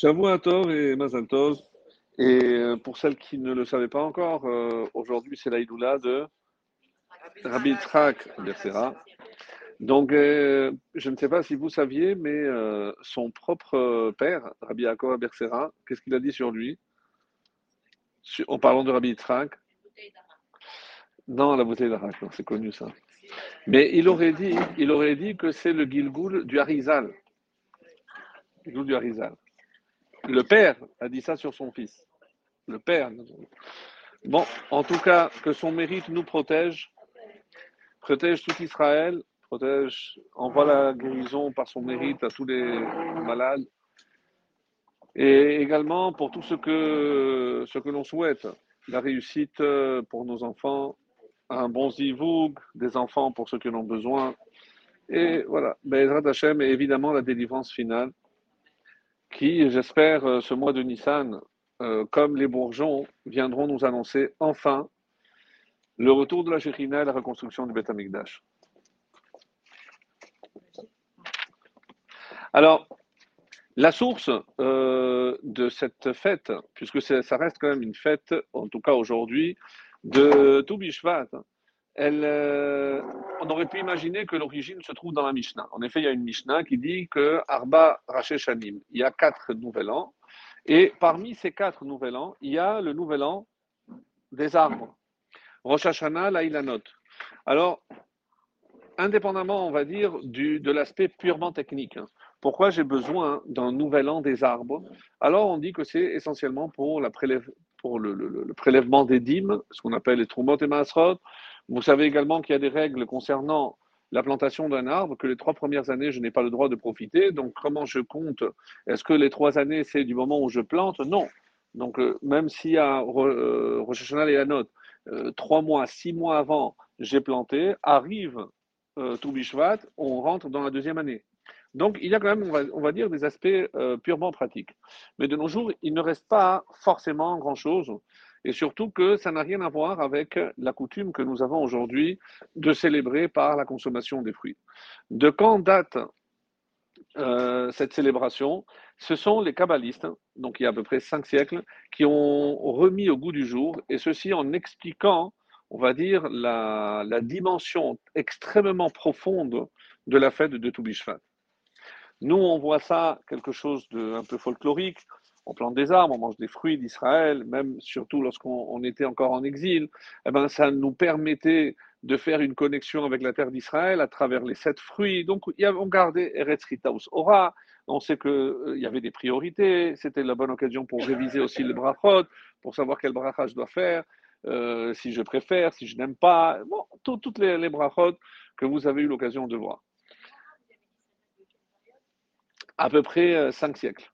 J'avoue Tov et Mazal Tov. Et euh, pour celles qui ne le savaient pas encore, euh, aujourd'hui c'est l'Aïdoula de Rabbi Trak Bersera. Donc, euh, je ne sais pas si vous saviez, mais son propre père, Rabbi Yaakov Bersera, qu'est-ce qu'il a dit sur lui? En parlant de Rabbi Trak Non, la bouteille d'Arak, c'est connu ça. Mais il aurait dit, il aurait dit que c'est le Gilgoul du Harizal. Gilgoul du Harizal. Le père a dit ça sur son fils. Le père. Bon, en tout cas, que son mérite nous protège, protège tout Israël, protège, envoie la guérison par son mérite à tous les malades. Et également pour tout ce que, ce que l'on souhaite, la réussite pour nos enfants, un bon zivoug, des enfants pour ceux qui en ont besoin. Et voilà, Bezrat Hashem et évidemment la délivrance finale qui, j'espère, euh, ce mois de Nissan, euh, comme les bourgeons, viendront nous annoncer enfin le retour de la Shekhinah et la reconstruction du Beth Amikdash. Alors, la source euh, de cette fête, puisque ça reste quand même une fête, en tout cas aujourd'hui, de Toubishvat, euh, on aurait pu imaginer que l'origine se trouve dans la Mishnah. En effet, il y a une Mishnah qui dit que Arba Racheshanim, il y a quatre nouvel an, et parmi ces quatre nouvel an, il y a le nouvel an des arbres. Rosh Hashanah, Lailanot. Alors, indépendamment, on va dire, du, de l'aspect purement technique, hein, pourquoi j'ai besoin d'un nouvel an des arbres? Alors, on dit que c'est essentiellement pour, la pour le, prélèvement des dîmes, ce qu'on appelle les Trumot et Masrot, vous savez également qu'il y a des règles concernant la plantation d'un arbre, que les trois premières années, je n'ai pas le droit de profiter. Donc, comment je compte? Est-ce que les trois années, c'est du moment où je plante? Non. Donc, euh, même s'il y a euh, et la note, euh, trois mois, six mois avant, j'ai planté, arrive euh, Toubishvat, on rentre dans la deuxième année. Donc, il y a quand même, on va, on va dire, des aspects purement pratiques. Mais de nos jours, il ne reste pas forcément grand-chose et surtout que ça n'a rien à voir avec la coutume que nous avons aujourd'hui de célébrer par la consommation des fruits. De quand date euh, cette célébration? Ce sont les kabbalistes, donc il y a à peu près cinq siècles, qui ont remis au goût du jour, et ceci en expliquant, on va dire, la, dimension extrêmement profonde de la fête de Toubishvat. Nous, on voit ça quelque chose de un peu folklorique on plante des arbres, on mange des fruits d'Israël, même surtout lorsqu'on était encore en exil, eh ben, ça nous permettait de faire une connexion avec la terre d'Israël à travers les sept fruits. Donc, on gardait Eretz Ritaus Ora. On sait qu'il euh, y avait des priorités. C'était la bonne occasion pour réviser aussi le brachot, pour savoir quel brachot je dois faire, euh, si je préfère, si je n'aime pas. Bon, toutes les, les brachot que vous avez eu l'occasion de voir. À peu près euh, cinq siècles.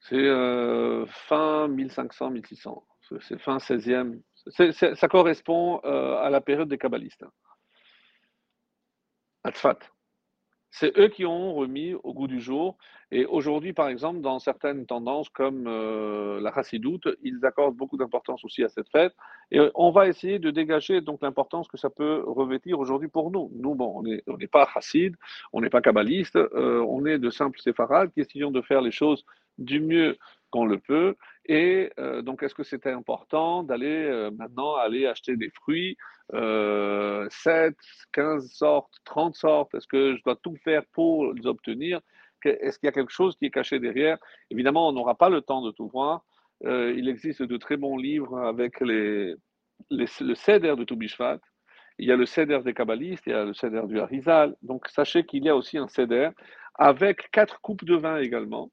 C'est euh, fin 1500-1600. C'est fin 16e. ça correspond euh, à la période des kabbalistes. Atfat. C'est eux qui ont remis au goût du jour. Et aujourd'hui, par exemple, dans certaines tendances comme euh, la chassidoute, ils accordent beaucoup d'importance aussi à cette fête. Et on va essayer de dégager donc l'importance que ça peut revêtir aujourd'hui pour nous. Nous, bon, on n'est pas chassid, on n'est pas kabbaliste, on est de simples séfarades qui essayons de faire les choses du mieux qu'on le peut. Et euh, donc, est-ce que c'était important d'aller euh, maintenant aller acheter des fruits, 7, euh, 15 sortes, 30 sortes? Est-ce que je dois tout faire pour les obtenir? Est-ce qu'il y a quelque chose qui est caché derrière? Évidemment, on n'aura pas le temps de tout voir. il existe de très bons livres avec le céder de Toubishvat. Il y a le céder des Kabbalistes, il y a le céder du Harizal. Donc, sachez qu'il y a aussi un céder avec quatre coupes de vin également.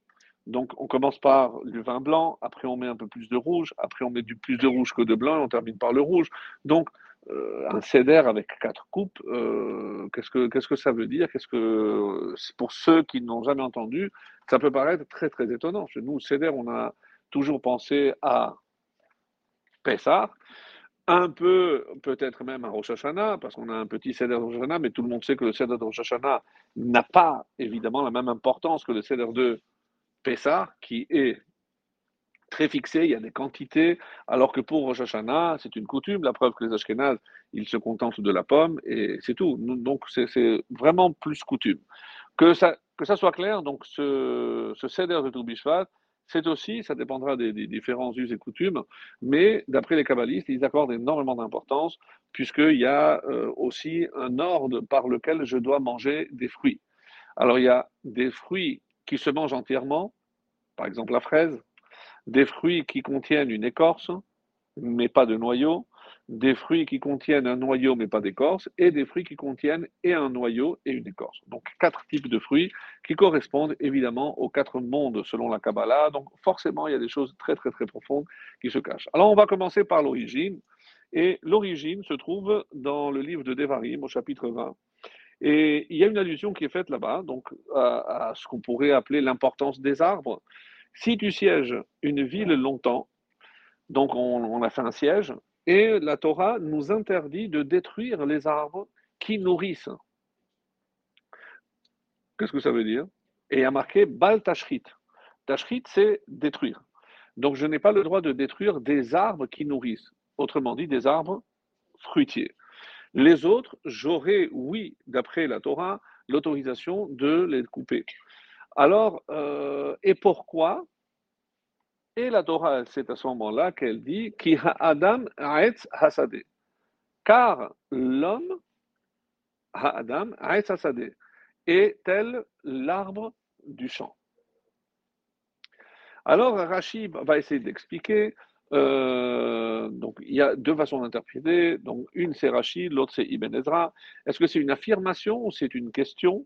Donc, on commence par du vin blanc, après on met un peu plus de rouge, après on met du plus de rouge que de blanc et on termine par le rouge. Donc, euh, un céder avec quatre coupes, euh, qu'est-ce, que, que ça veut dire? Qu'est-ce que pour ceux qui n'ont jamais entendu, ça peut paraître très très étonnant. Chez nous, céder, on a toujours pensé à Pessah, un peu peut-être même à Rosh Hashanah, parce qu'on a un petit céder de Rosh Hashanah, mais tout le monde sait que le céder de Rosh Hashanah n'a pas évidemment la même importance que le céder de Pessah qui est très fixé, il y a des quantités, alors que pour Rosh Hashanah, c'est une coutume, la preuve que les Ashkénazes, ils se contentent de la pomme et c'est tout. Donc c'est vraiment plus coutume. Que ça, soit clair, donc ce, ce de Toubishvat, c'est aussi, ça dépendra des, différents us et coutumes, mais d'après les kabbalistes, ils accordent énormément d'importance, puisqu'il y a euh, aussi un ordre par lequel je dois manger des fruits. Alors il y a des fruits qui se mangent entièrement, par exemple la fraise, des fruits qui contiennent une écorce, mais pas de noyau, des fruits qui contiennent un noyau mais pas d'écorce, et des fruits qui contiennent et un noyau et une écorce. Donc quatre types de fruits qui correspondent évidemment aux quatre mondes selon la Kabbalah. Donc forcément, il y a des choses très très très profondes qui se cachent. Alors on va commencer par l'origine. Et l'origine se trouve dans le livre de Devarim au chapitre 20. Et il y a une allusion qui est faite là-bas, donc à, ce qu'on pourrait appeler l'importance des arbres. Si tu sièges une ville longtemps, donc on a fait un siège, et la Torah nous interdit de détruire les arbres qui nourrissent. Qu'est-ce que ça veut dire? Et il y a marqué Bal Tashrit. Tashrit, c'est détruire. Donc je n'ai pas le droit de détruire des arbres qui nourrissent. Autrement dit, des arbres fruitiers. Les autres, j'aurais, oui, d'après la Torah, l'autorisation de les couper. Alors, euh, et pourquoi? Et la Torah, c'est à ce moment-là qu'elle dit Ki Adam Aetz. Car l'homme, Adam Aetz Hasade, est tel l'arbre du champ. Alors, Rachid va essayer d'expliquer. Euh, donc, il y a deux façons d'interpréter. Donc, une c'est Rachid, l'autre c'est Ibn Ezra. Est-ce que c'est une affirmation ou c'est une question?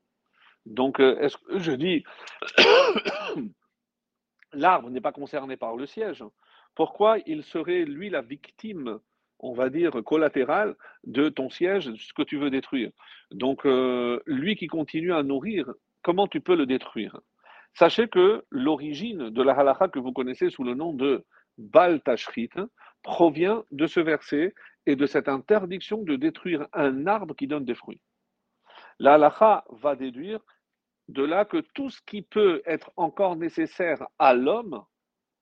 Donc, euh, est-ce que je dis l'arbre n'est pas concerné par le siège, pourquoi il serait, lui, la victime, on va dire, collatérale de ton siège, ce que tu veux détruire? Donc, euh, lui qui continue à nourrir, comment tu peux le détruire? Sachez que l'origine de la halakha que vous connaissez sous le nom de Bal Tashrit provient de ce verset et de cette interdiction de détruire un arbre qui donne des fruits. La va déduire de là que tout ce qui peut être encore nécessaire à l'homme,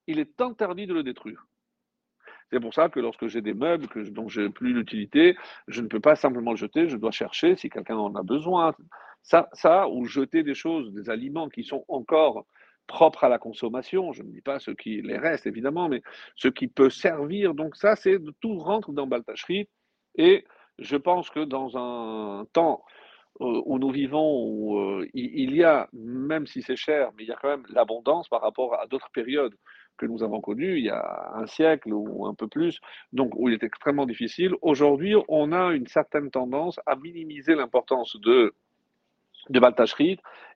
il est interdit de le détruire. C'est pour ça que lorsque j'ai des meubles que, dont je n'ai plus l'utilité, je ne peux pas simplement le jeter, je dois chercher si quelqu'un en a besoin. Ça, ça, ou jeter des choses, des aliments qui sont encore propres à la consommation, je ne dis pas ce qui les reste évidemment, mais ce qui peut servir. Donc ça, c'est tout rentre dans Baltachri. Et je pense que dans un temps euh, où nous vivons, où euh, il y a, même si c'est cher, mais il y a quand même l'abondance par rapport à d'autres périodes que nous avons connues, il y a un siècle ou un peu plus, donc où il est extrêmement difficile. Aujourd'hui, on a une certaine tendance à minimiser l'importance de, de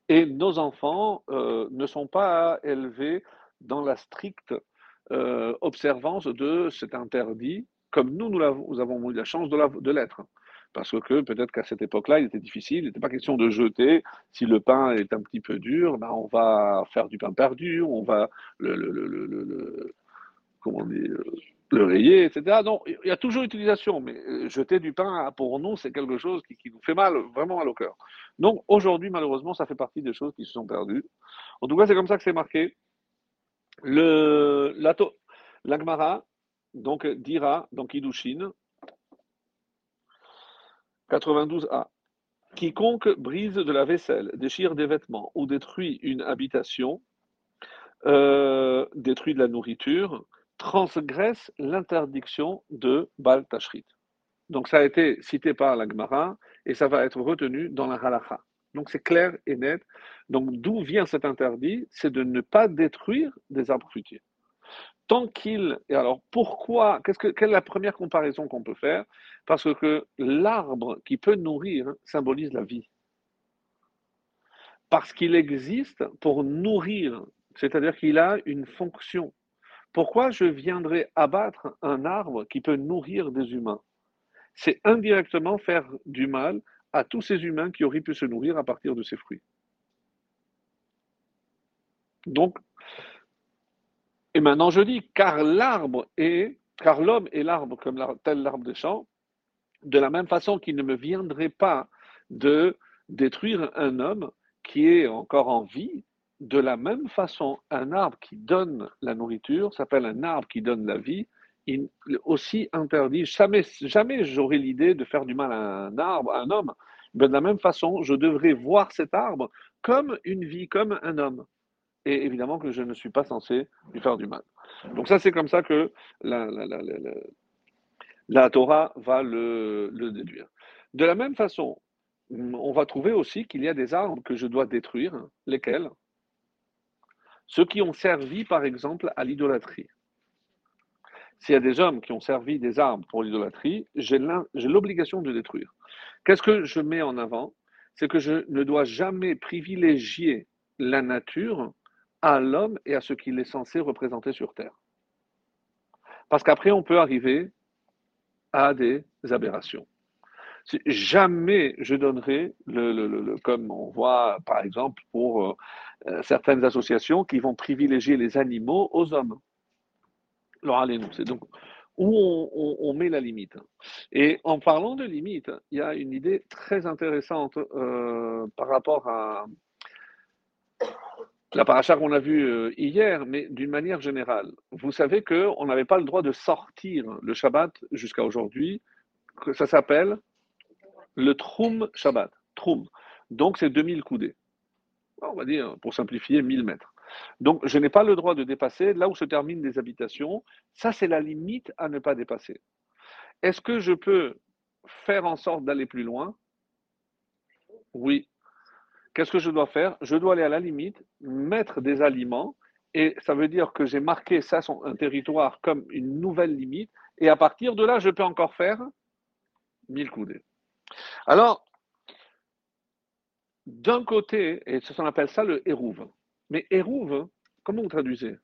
et nos enfants euh, ne sont pas élevés dans la stricte observance de cet interdit, comme nous, nous, avons eu la chance de l'être parce que peut-être qu'à cette époque-là, il était difficile, il n'était pas question de jeter. Si le pain est un petit peu dur, ben on va faire du pain perdu, on va le, le, le, le comment le rayer, etc. Donc, il y a toujours utilisation, mais euh, jeter du pain, pour nous, c'est quelque chose qui, qui, nous fait mal, vraiment mal au cœur. Donc, aujourd'hui, malheureusement, ça fait partie des choses qui se sont perdues. En tout cas, c'est comme ça que c'est marqué. Le, l'Agmara, donc, dira, donc Idushin, 92a. Quiconque brise de la vaisselle, déchire des vêtements ou détruit une habitation, euh, détruit de la nourriture, transgresse l'interdiction de Bal Tashrit. Donc ça a été cité par la Gemara et ça va être retenu dans la Halacha. Donc c'est clair et net. Donc d'où vient cet interdit? C'est de ne pas détruire des arbres fruitiers tant qu'il. Et alors, pourquoi que, Quelle est la première comparaison qu'on peut faire? Parce que l'arbre qui peut nourrir symbolise la vie. Parce qu'il existe pour nourrir, c'est-à-dire qu'il a une fonction. Pourquoi je viendrais abattre un arbre qui peut nourrir des humains? C'est indirectement faire du mal à tous ces humains qui auraient pu se nourrir à partir de ces fruits. Donc, et maintenant je dis, car l'arbre est, car l'homme est l'arbre comme tel l'arbre des champs, de la même façon qu'il ne me viendrait pas de détruire un homme qui est encore en vie, de la même façon, un arbre qui donne la nourriture s'appelle un arbre qui donne la vie, il aussi interdit. Jamais, jamais l'idée de faire du mal à un arbre, à un homme. Mais de la même façon, je devrais voir cet arbre comme une vie, comme un homme. Et évidemment que je ne suis pas censé lui faire du mal. Donc ça, c'est comme ça que la, Torah va le, déduire. De la même façon, on va trouver aussi qu'il y a des arbres que je dois détruire, lesquels? Ceux qui ont servi, par exemple, à l'idolâtrie. S'il y a des hommes qui ont servi des arbres pour l'idolâtrie, j'ai l'obligation de détruire. Qu'est-ce que je mets en avant? C'est que je ne dois jamais privilégier la nature à l'homme et à ce qu'il est censé représenter sur Terre. Parce qu'après, on peut arriver à des aberrations. Jamais je donnerai, le, comme on voit par exemple pour euh, certaines associations qui vont privilégier les animaux aux hommes. Alors allez-nous, c'est donc où on, met la limite. Et en parlant de limite, il y a une idée très intéressante euh, par rapport à, la paracha qu'on a vue euh, hier, mais d'une manière générale. Vous savez qu'on n'avait pas le droit de sortir le Shabbat jusqu'à aujourd'hui. Ça s'appelle le Troum Shabbat. Troum. Donc c'est 2000 coudées. On va dire, pour simplifier, 1000 mètres. Donc je n'ai pas le droit de dépasser là où se terminent les habitations. Ça, c'est la limite à ne pas dépasser. Est-ce que je peux faire en sorte d'aller plus loin? Oui. Qu'est-ce que je dois faire? Je dois aller à la limite, mettre des aliments, et ça veut dire que j'ai marqué ça, un territoire, comme une nouvelle limite, et à partir de là, je peux encore faire 1000 coudées. Alors, d'un côté, et ça on appelle ça le hérouve. Mais hérouve, comment vous traduisez?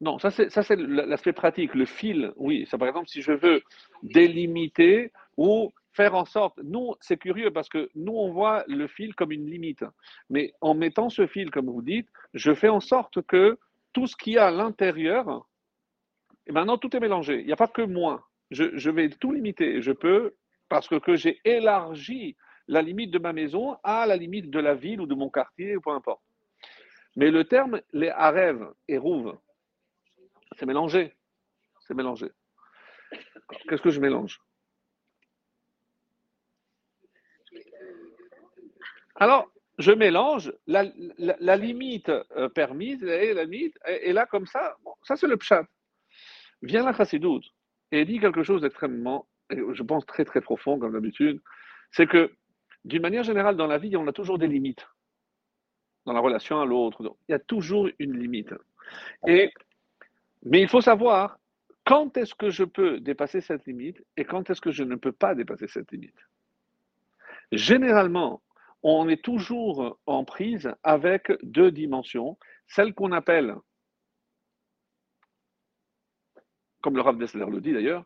Non, ça c'est l'aspect pratique, le fil, oui. Ça, par exemple, si je veux délimiter ou faire en sorte, nous, c'est curieux parce que nous, on voit le fil comme une limite. Mais en mettant ce fil, comme vous dites, je fais en sorte que tout ce qu'il y a à l'intérieur, et maintenant tout est mélangé. Il n'y a pas que moi. Je, vais tout limiter. Je peux, parce que, que j'ai élargi la limite de ma maison à la limite de la ville ou de mon quartier, ou peu importe. Mais le terme, les arèves et rouves, c'est mélangé. C'est mélangé. Qu'est-ce que je mélange? Alors, je mélange la, limite euh, permise et là, comme ça, ça c'est le pshat. Vient la chassidoute et dit quelque chose d'extrêmement, je pense très très profond, comme d'habitude, c'est que d'une manière générale, dans la vie, on a toujours des limites dans la relation à l'autre. Il y a toujours une limite. Et mais il faut savoir quand est-ce que je peux dépasser cette limite et quand est-ce que je ne peux pas dépasser cette limite? Généralement, on est toujours en prise avec deux dimensions, celle qu'on appelle, comme le Rav Dessler le dit d'ailleurs,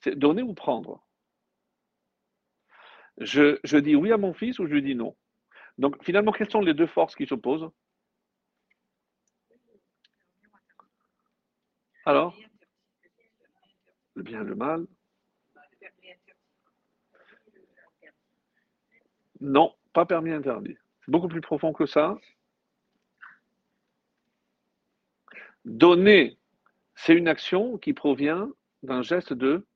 c'est donner ou prendre. Je, je dis oui à mon fils ou je dis non. Donc finalement, quelles sont les deux forces qui s'opposent? Alors? Le bien et le mal Non, pas permis interdit. C'est beaucoup plus profond que ça. Donner, c'est une action qui provient d'un geste de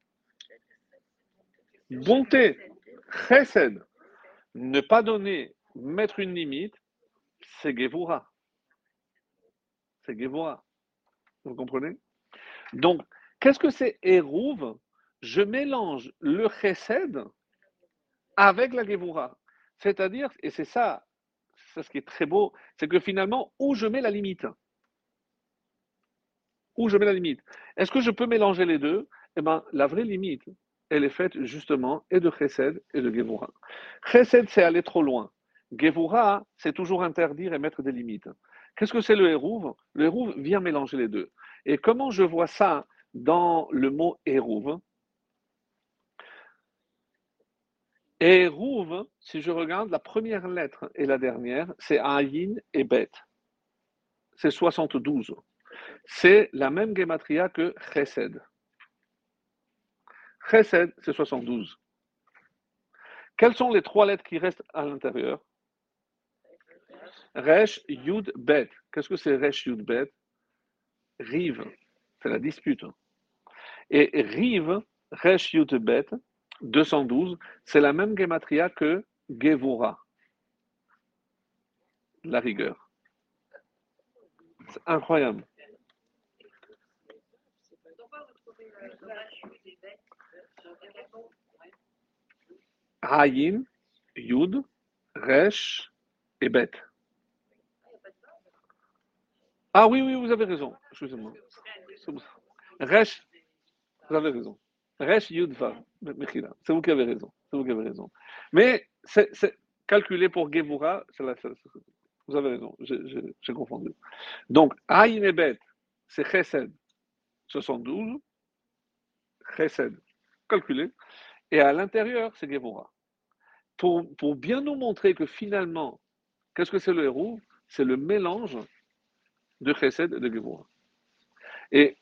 bonté, chesed. Ne pas donner, mettre une limite, c'est Gevura. C'est Gevura. Vous comprenez? Donc, qu'est-ce que c'est Hérouve Je mélange le chesed avec la Gevura. C'est-à-dire, et c'est ça, c'est ce qui est très beau, c'est que finalement, où je mets la limite? Où je mets la limite? Est-ce que je peux mélanger les deux? Eh bien, la vraie limite, elle est faite justement et de chesed et de Gevura. Chesed, c'est aller trop loin. Gevura, c'est toujours interdire et mettre des limites. Qu'est-ce que c'est le Hérouve Le Hérouve vient mélanger les deux. Et comment je vois ça dans le mot Hérouve Hérouve, si je regarde la première lettre et la dernière, c'est Ayin et Bet. C'est 72. C'est la même gematria que Chesed. Chesed, c'est 72. Quelles sont les trois lettres qui restent à l'intérieur? Resh, Yud, Bet. Qu'est-ce que c'est Resh, Yud, Bet? Rive, c'est la dispute. Et Rive, Resh Bet, 212, c'est la même gematria que Gevura. La rigueur. C'est incroyable. Ayin, Yud, Resh et Bet. Ah oui, oui, vous avez raison. Excusez-moi. Resh, vous avez raison. Resh Yud Vav. C'est vous qui avez raison. C'est vous qui avez raison. Mais c'est calculé pour Gevura. Vous avez raison. J'ai confondu. Donc, Aïn et Bet, c'est Chesed 72. Chesed calculé. Et à l'intérieur, c'est Gevura. Pour, pour bien nous montrer que finalement, qu'est-ce que c'est le héros? C'est le mélange de Chesed et de Gevura. Et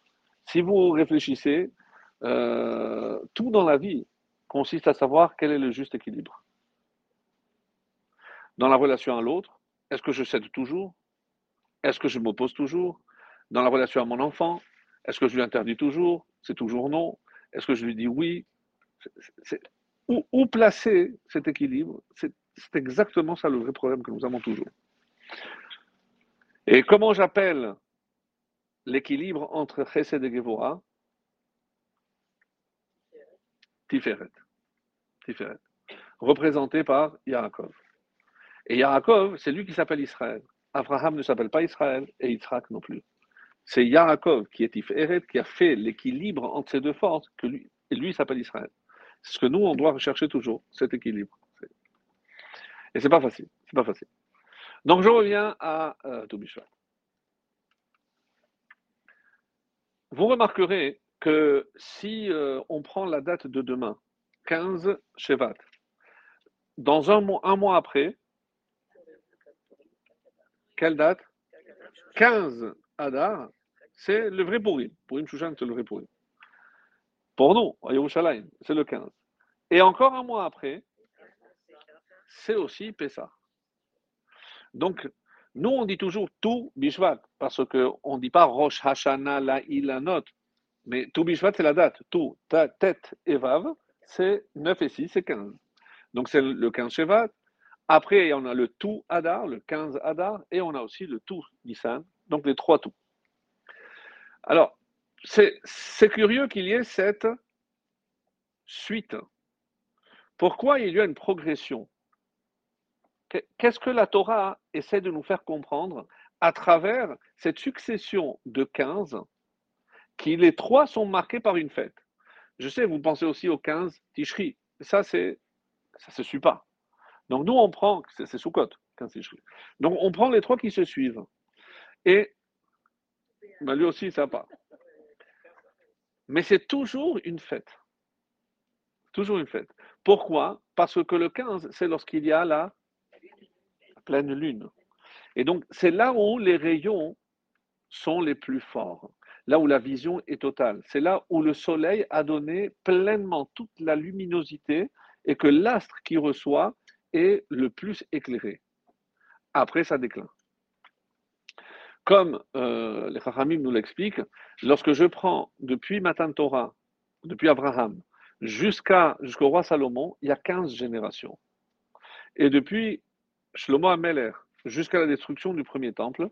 si vous réfléchissez, euh, tout dans la vie consiste à savoir quel est le juste équilibre. Dans la relation à l'autre, est-ce que je cède toujours? Est-ce que je m'oppose toujours? Dans la relation à mon enfant, est-ce que je lui interdis toujours? C'est toujours non. Est-ce que je lui dis oui? Où, placer cet équilibre? C'est exactement ça le vrai problème que nous avons toujours. Et comment j'appelle l'équilibre entre Chesed et Gevora Tiferet. Tiferet. Représenté par Yaakov. Et Yaakov, c'est lui qui s'appelle Israël. Abraham ne s'appelle pas Israël et Yitzhak non plus. C'est Yaakov qui est Tiferet, qui a fait l'équilibre entre ces deux forces, que lui s'appelle Israël. C'est ce que nous, on doit rechercher toujours, cet équilibre. Et c'est pas facile. C'est pas facile. Donc je reviens à euh, Vous remarquerez que si euh, on prend la date de demain, 15 Shevat, dans un mois, après, quelle date? 15 Adar, c'est le vrai Purim. Purim Shushan, c'est le vrai Purim. Pour nous, Yerushalayim, c'est le 15. Et encore un mois après, c'est aussi Pessah. Donc, nous, on dit toujours tout Bishvat, parce qu'on ne dit pas Rosh Hashanah la Ilanot, mais tout Bishvat, c'est la date. Tout, ta, tête et Vav, c'est 9 et 6, c'est 15. Donc, c'est le 15 Shevat. Après, on a le tout Adar, le 15 Adar, et on a aussi le tout Nissan, donc les trois tout. Alors, c'est curieux qu'il y ait cette suite. Pourquoi il y a une progression? Qu'est-ce que la Torah essaie de nous faire comprendre à travers cette succession de 15 qui les trois sont marqués par une fête? Je sais, vous pensez aussi au 15 Tishri. Ça, c'est ça se suit pas. Donc nous, on prend, c'est Sukkot, 15 Tishri. Donc on prend les trois qui se suivent. Et ben, lui aussi, ça pas. Mais c'est toujours une fête. Toujours une fête. Pourquoi? Parce que le 15, c'est lorsqu'il y a la pleine lune. Et donc, c'est là où les rayons sont les plus forts, là où la vision est totale. C'est là où le soleil a donné pleinement toute la luminosité et que l'astre qui reçoit est le plus éclairé. Après, ça déclin. Comme euh, les Chachamim nous l'expliquent, lorsque je prends depuis Matan Torah, depuis Abraham, jusqu'au roi Salomon, il y a 15 générations. Et depuis Shlomo Ameler, jusqu'à la destruction du premier temple,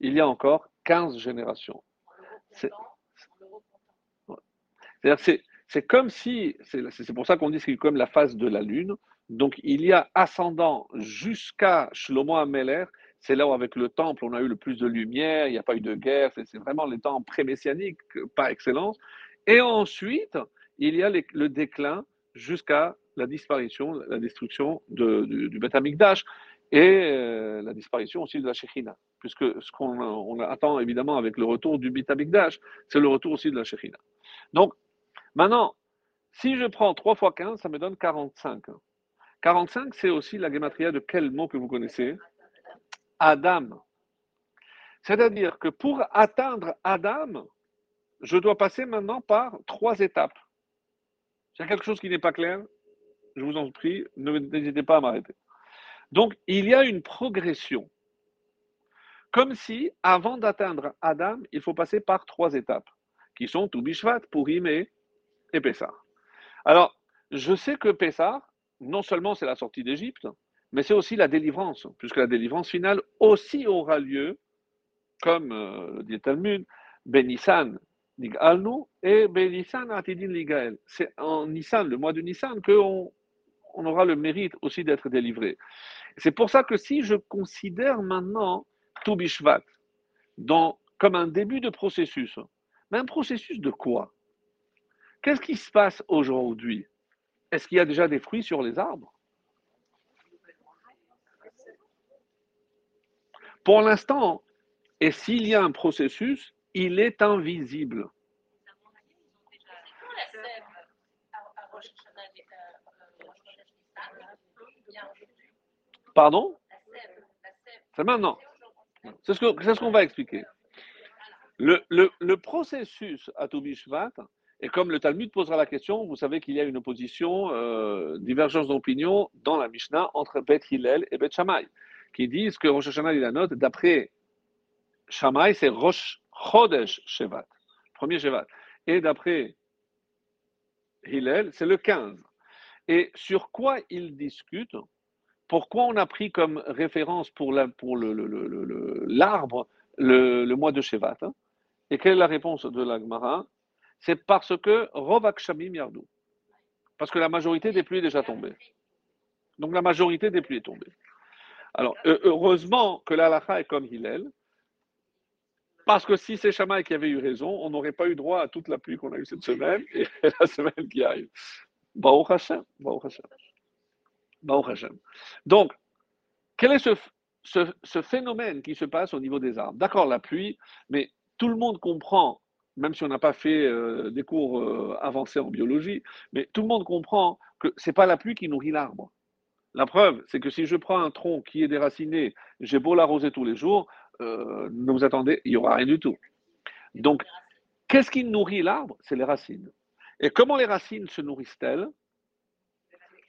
il y a encore 15 générations. C'est, c'est comme si, c'est pour ça qu'on dit que c'est comme la phase de la lune. Donc il y a ascendant jusqu'à Shlomo Ameler, c'est là où avec le temple on a eu le plus de lumière, il n'y a pas eu de guerre, c'est vraiment les temps pré-messianiques par excellence. Et ensuite, il y a le déclin jusqu'à la disparition, la destruction du, du Beth Amikdash et euh, la disparition aussi de la Shekhina. Puisque ce qu'on attend évidemment avec le retour du Beth Amikdash, c'est le retour aussi de la Shekhina. Donc, maintenant, si je prends 3 fois 15, ça me donne 45. 45, c'est aussi la gematria de quel mot que vous connaissez? Adam. C'est-à-dire que pour atteindre Adam, je dois passer maintenant par trois étapes. S'il y quelque chose qui n'est pas clair, je vous en prie, n'hésitez pas à m'arrêter. Donc, il y a une progression. Comme si, avant d'atteindre Adam, il faut passer par trois étapes, qui sont Toubishvat, Purim et, et Pessah. Alors, je sais que Pessah, non seulement c'est la sortie d'Égypte, mais c'est aussi la délivrance, puisque la délivrance finale aussi aura lieu, comme euh, dit Talmud, Benissan Nigalnu et Benissan Atidin Ligael. C'est en Nissan, le mois de Nissan, qu'on on aura le mérite aussi d'être délivré. C'est pour ça que si je considère maintenant Toubishvat comme un début de processus, mais un processus de quoi? Qu'est-ce qui se passe aujourd'hui? Est-ce qu'il y a déjà des fruits sur les arbres? Pour l'instant, et s'il y a un processus, il est invisible. Pardon? C'est maintenant. C'est ce qu'on va expliquer. Le, processus à Toubishvat, et comme le Talmud posera la question, vous savez qu'il y a une opposition, euh, divergence d'opinion dans la Mishnah entre Beth Hillel et Beth Shammai, qui disent que Rosh Hashanah, il la note, d'après Shammai, c'est Rosh Chodesh Shevat, premier Shevat. Et d'après Hillel, c'est le 15. Et sur quoi ils discutent Pourquoi on a pris comme référence pour l'arbre le, le, mois de Shevat hein? Et quelle est la réponse de l'Agmara C'est parce que Rovak Shamim Yardou. Parce que la majorité des pluies est déjà tombée. Donc la majorité des pluies est tombée. Alors, heureusement que l'Alacha est comme Hillel, parce que si c'est Shamaï qui avait eu raison, on n'aurait pas eu droit à toute la pluie qu'on a eue cette semaine et la semaine qui arrive. Hashem, Hashem. Hashem. Donc, quel est ce, phénomène qui se passe au niveau des arbres? D'accord, la pluie, mais tout le monde comprend, même si on n'a pas fait des cours avancés en biologie, mais tout le monde comprend que ce n'est pas la pluie qui nourrit l'arbre. La preuve, c'est que si je prends un tronc qui est déraciné, j'ai beau l'arroser tous les jours, euh, ne vous attendez, il n'y aura rien du tout. Donc, qu'est-ce qui nourrit l'arbre? C'est les racines. Et comment les racines se nourrissent-elles?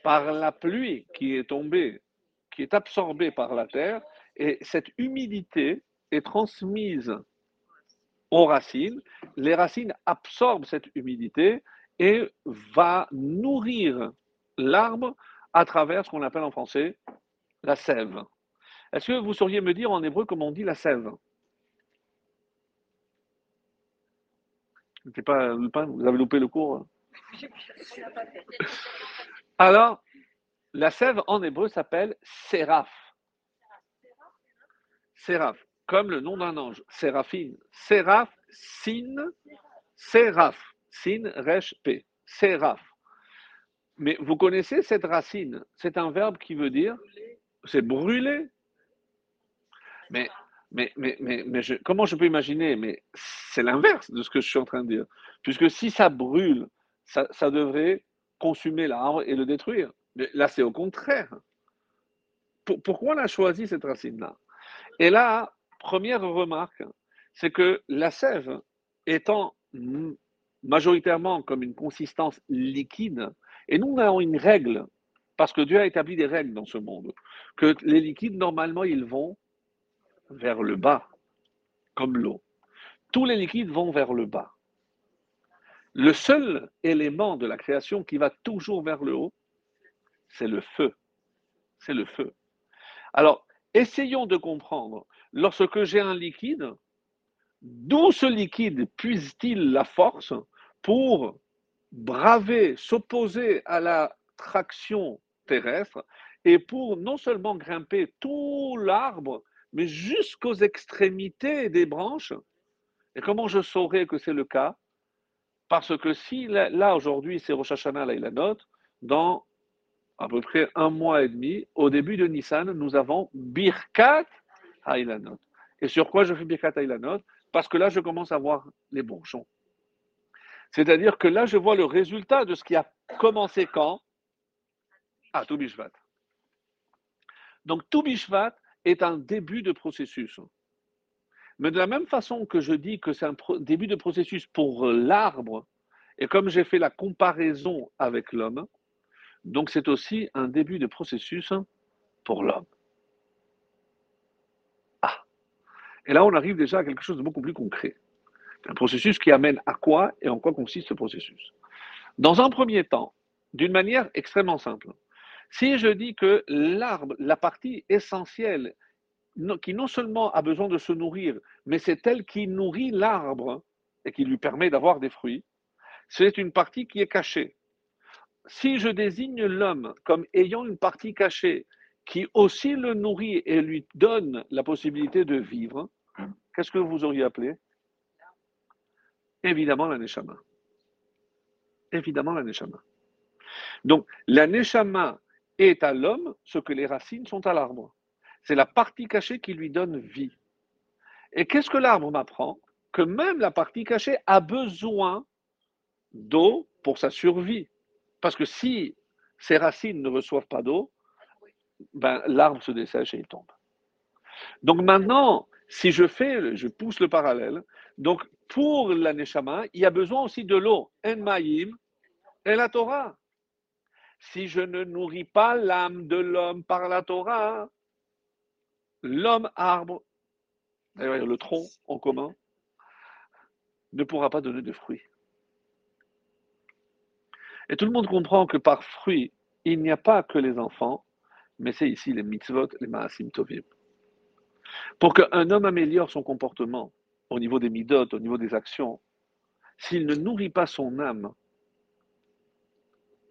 Par la pluie qui est tombée, qui est absorbée par la terre, et cette humidité est transmise aux racines. Les racines absorbent cette humidité et va nourrir l'arbre à travers ce qu'on appelle en français la sève. Est-ce que vous sauriez me dire en hébreu comment on dit la sève? Pas, Vous avez loupé le cours Alors, la sève en hébreu s'appelle séraph. Séraph, comme le nom d'un ange. Séraphine. Séraph, sin, séraph. Sin, resh, p. Séraph. Mais vous connaissez cette racine? C'est un verbe qui veut dire c'est brûler. Mais, comment je peux imaginer? Mais c'est l'inverse de ce que je suis en train de dire. Puisque si ça brûle, ça, devrait consumer l'arbre et le détruire. Mais là, c'est au contraire. pourquoi on a choisi cette racine-là? Et là, première remarque, c'est que la sève, étant majoritairement comme une consistance liquide, et nous, avons une règle, parce que Dieu a établi des règles dans ce monde, que les liquides, normalement, ils vont vers le bas, comme l'eau. Tous les liquides vont vers le bas. Le seul élément de la création qui va toujours vers le haut, c'est le feu. C'est le feu. Alors, essayons de comprendre, lorsque j'ai un liquide, d'où ce liquide puise-t-il la force pour braver, s'opposer à la traction terrestre et pour non seulement grimper tout l'arbre, mais jusqu'aux extrémités des branches. Et comment je saurais que c'est le cas? Parce que si là, aujourd'hui c'est Rosh Hashanah, là la dans à peu près un mois et demi, au début de Nissan, nous avons Birkat Haïlanot. Et sur quoi je fais Birkat Haïlanot? Parce que là, je commence à voir les bourgeons. C'est-à-dire que là, je vois le résultat de ce qui a commencé quand? À Toubishvat. Donc, Toubishvat, est un début de processus. Mais de la même façon que je dis que c'est un début de processus pour l'arbre, et comme j'ai fait la comparaison avec l'homme, donc c'est aussi un début de processus pour l'homme. Ah Et là, on arrive déjà à quelque chose de beaucoup plus concret. Un processus qui amène à quoi et en quoi consiste ce processus. Dans un premier temps, d'une manière extrêmement simple. Si je dis que l'arbre, la partie essentielle, qui non seulement a besoin de se nourrir, mais c'est elle qui nourrit l'arbre et qui lui permet d'avoir des fruits, c'est une partie qui est cachée. Si je désigne l'homme comme ayant une partie cachée qui aussi le nourrit et lui donne la possibilité de vivre, qu'est-ce que vous auriez appelé? Évidemment la Neshama. Évidemment la Neshama. Donc la Neshama est à l'homme ce que les racines sont à l'arbre. C'est la partie cachée qui lui donne vie. Et qu'est-ce que l'arbre m'apprend? Que même la partie cachée a besoin d'eau pour sa survie. Parce que si ses racines ne reçoivent pas d'eau, ben, l'arbre se dessèche et il tombe. Donc maintenant, si je fais, je pousse le parallèle, donc pour la il y a besoin aussi de l'eau. En maïm et la Torah. Si je ne nourris pas l'âme de l'homme par la Torah, l'homme arbre, le tronc en commun, ne pourra pas donner de fruits. Et tout le monde comprend que par fruits, il n'y a pas que les enfants, mais c'est ici les mitzvot, les maasim tovim. Pour qu'un homme améliore son comportement au niveau des midot, au niveau des actions, s'il ne nourrit pas son âme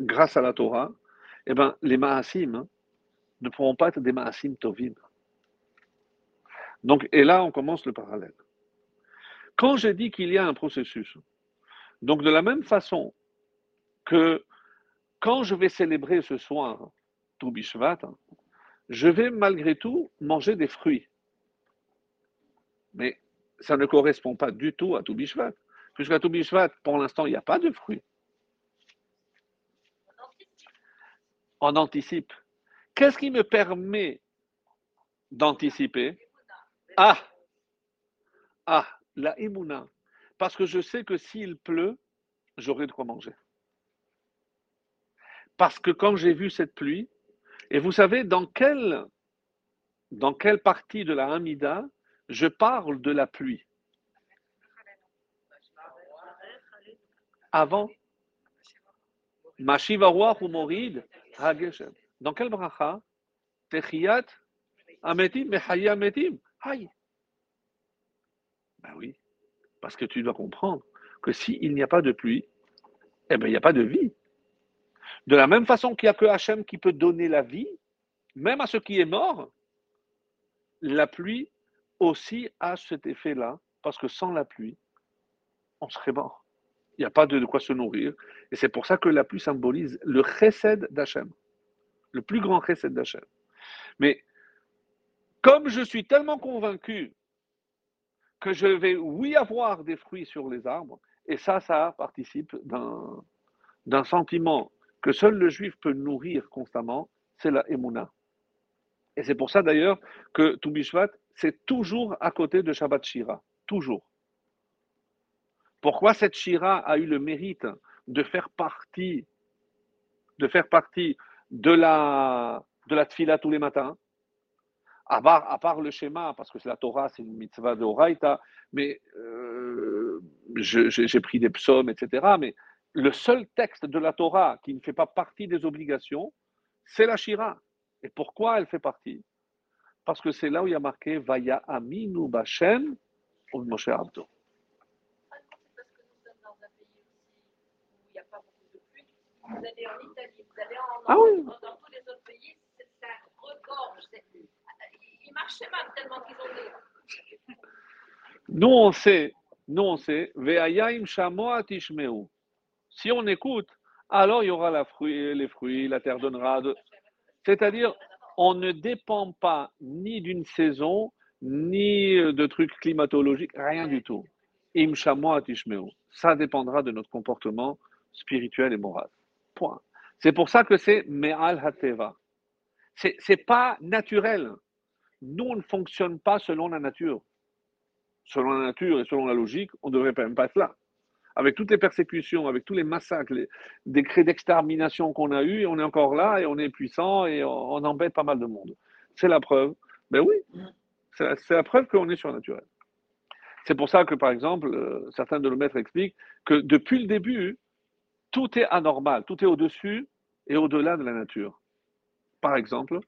grâce à la Torah, eh ben, les maasim ne pourront pas être des maasim tovim. Donc, et là, on commence le parallèle. Quand j'ai dit qu'il y a un processus, donc de la même façon que quand je vais célébrer ce soir Toubishvat, je vais malgré tout manger des fruits. Mais ça ne correspond pas du tout à Toubishvat, puisqu'à Toubishvat, pour l'instant, il n'y a pas de fruits. On anticipe. Qu'est-ce qui me permet d'anticiper? Ah Ah, la imuna. Parce que je sais que s'il pleut, j'aurai de quoi manger. Parce que quand j'ai vu cette pluie, et vous savez dans quelle, dans quelle partie de la Hamida je parle de la pluie Avant ou Morid Dans quel bracha? Techiyat Ametim, Mechaya Ametim. Aïe. Ben oui, parce que tu dois comprendre que s'il n'y a pas de pluie, eh ben il n'y a pas de vie. De la même façon qu'il n'y a que Hachem qui peut donner la vie, même à ce qui est mort, la pluie aussi a cet effet-là, parce que sans la pluie, on serait mort. Il n'y a pas de, quoi se nourrir. Et c'est pour ça que la pluie symbolise le chesed d'Hachem, le plus grand chesed d'Hachem. Mais comme je suis tellement convaincu que je vais, oui, avoir des fruits sur les arbres, et ça, ça participe d'un sentiment que seul le juif peut nourrir constamment, c'est la Emouna. Et c'est pour ça d'ailleurs que Toubishvat, c'est toujours à côté de Shabbat Shira. Toujours. Pourquoi cette Shira a eu le mérite de faire partie, de faire partie de la, de la tfila tous les matins? À part, le schéma, parce que la Torah, c'est une mitzvah de Horaïta, mais euh, j'ai pris des psaumes, etc. Mais le seul texte de la Torah qui ne fait pas partie des obligations, c'est la Shira. Et pourquoi elle fait partie? Parce que c'est là où il y a marqué Vaya Aminu Bashem ou Moshe Abdo. Vous allez en Italie, vous allez en ah oui. dans tous les autres pays, ça regorge. Ils marchaient mal tellement qu'ils ont des. Nous on sait, nous on sait. Si on écoute, alors il y aura la fruit, les fruits, la terre donnera. De... C'est-à-dire, on ne dépend pas ni d'une saison, ni de trucs climatologiques, rien du tout. Ça dépendra de notre comportement spirituel et moral. Point. C'est pour ça que c'est Me'al Hateva. C'est n'est pas naturel. Nous, on ne fonctionne pas selon la nature. Selon la nature et selon la logique, on ne devrait même pas être là avec toutes les persécutions, avec tous les massacres, les décrets d'extermination qu'on a eus, on est encore là et on est puissant et on, embête pas mal de monde. C'est la preuve. Ben oui, c'est la, preuve qu'on est surnaturel. C'est pour ça que, par exemple, certains de nos maîtres expliquent que depuis le début, tout est anormal, tout est au-dessus et au-delà de la nature. Par exemple,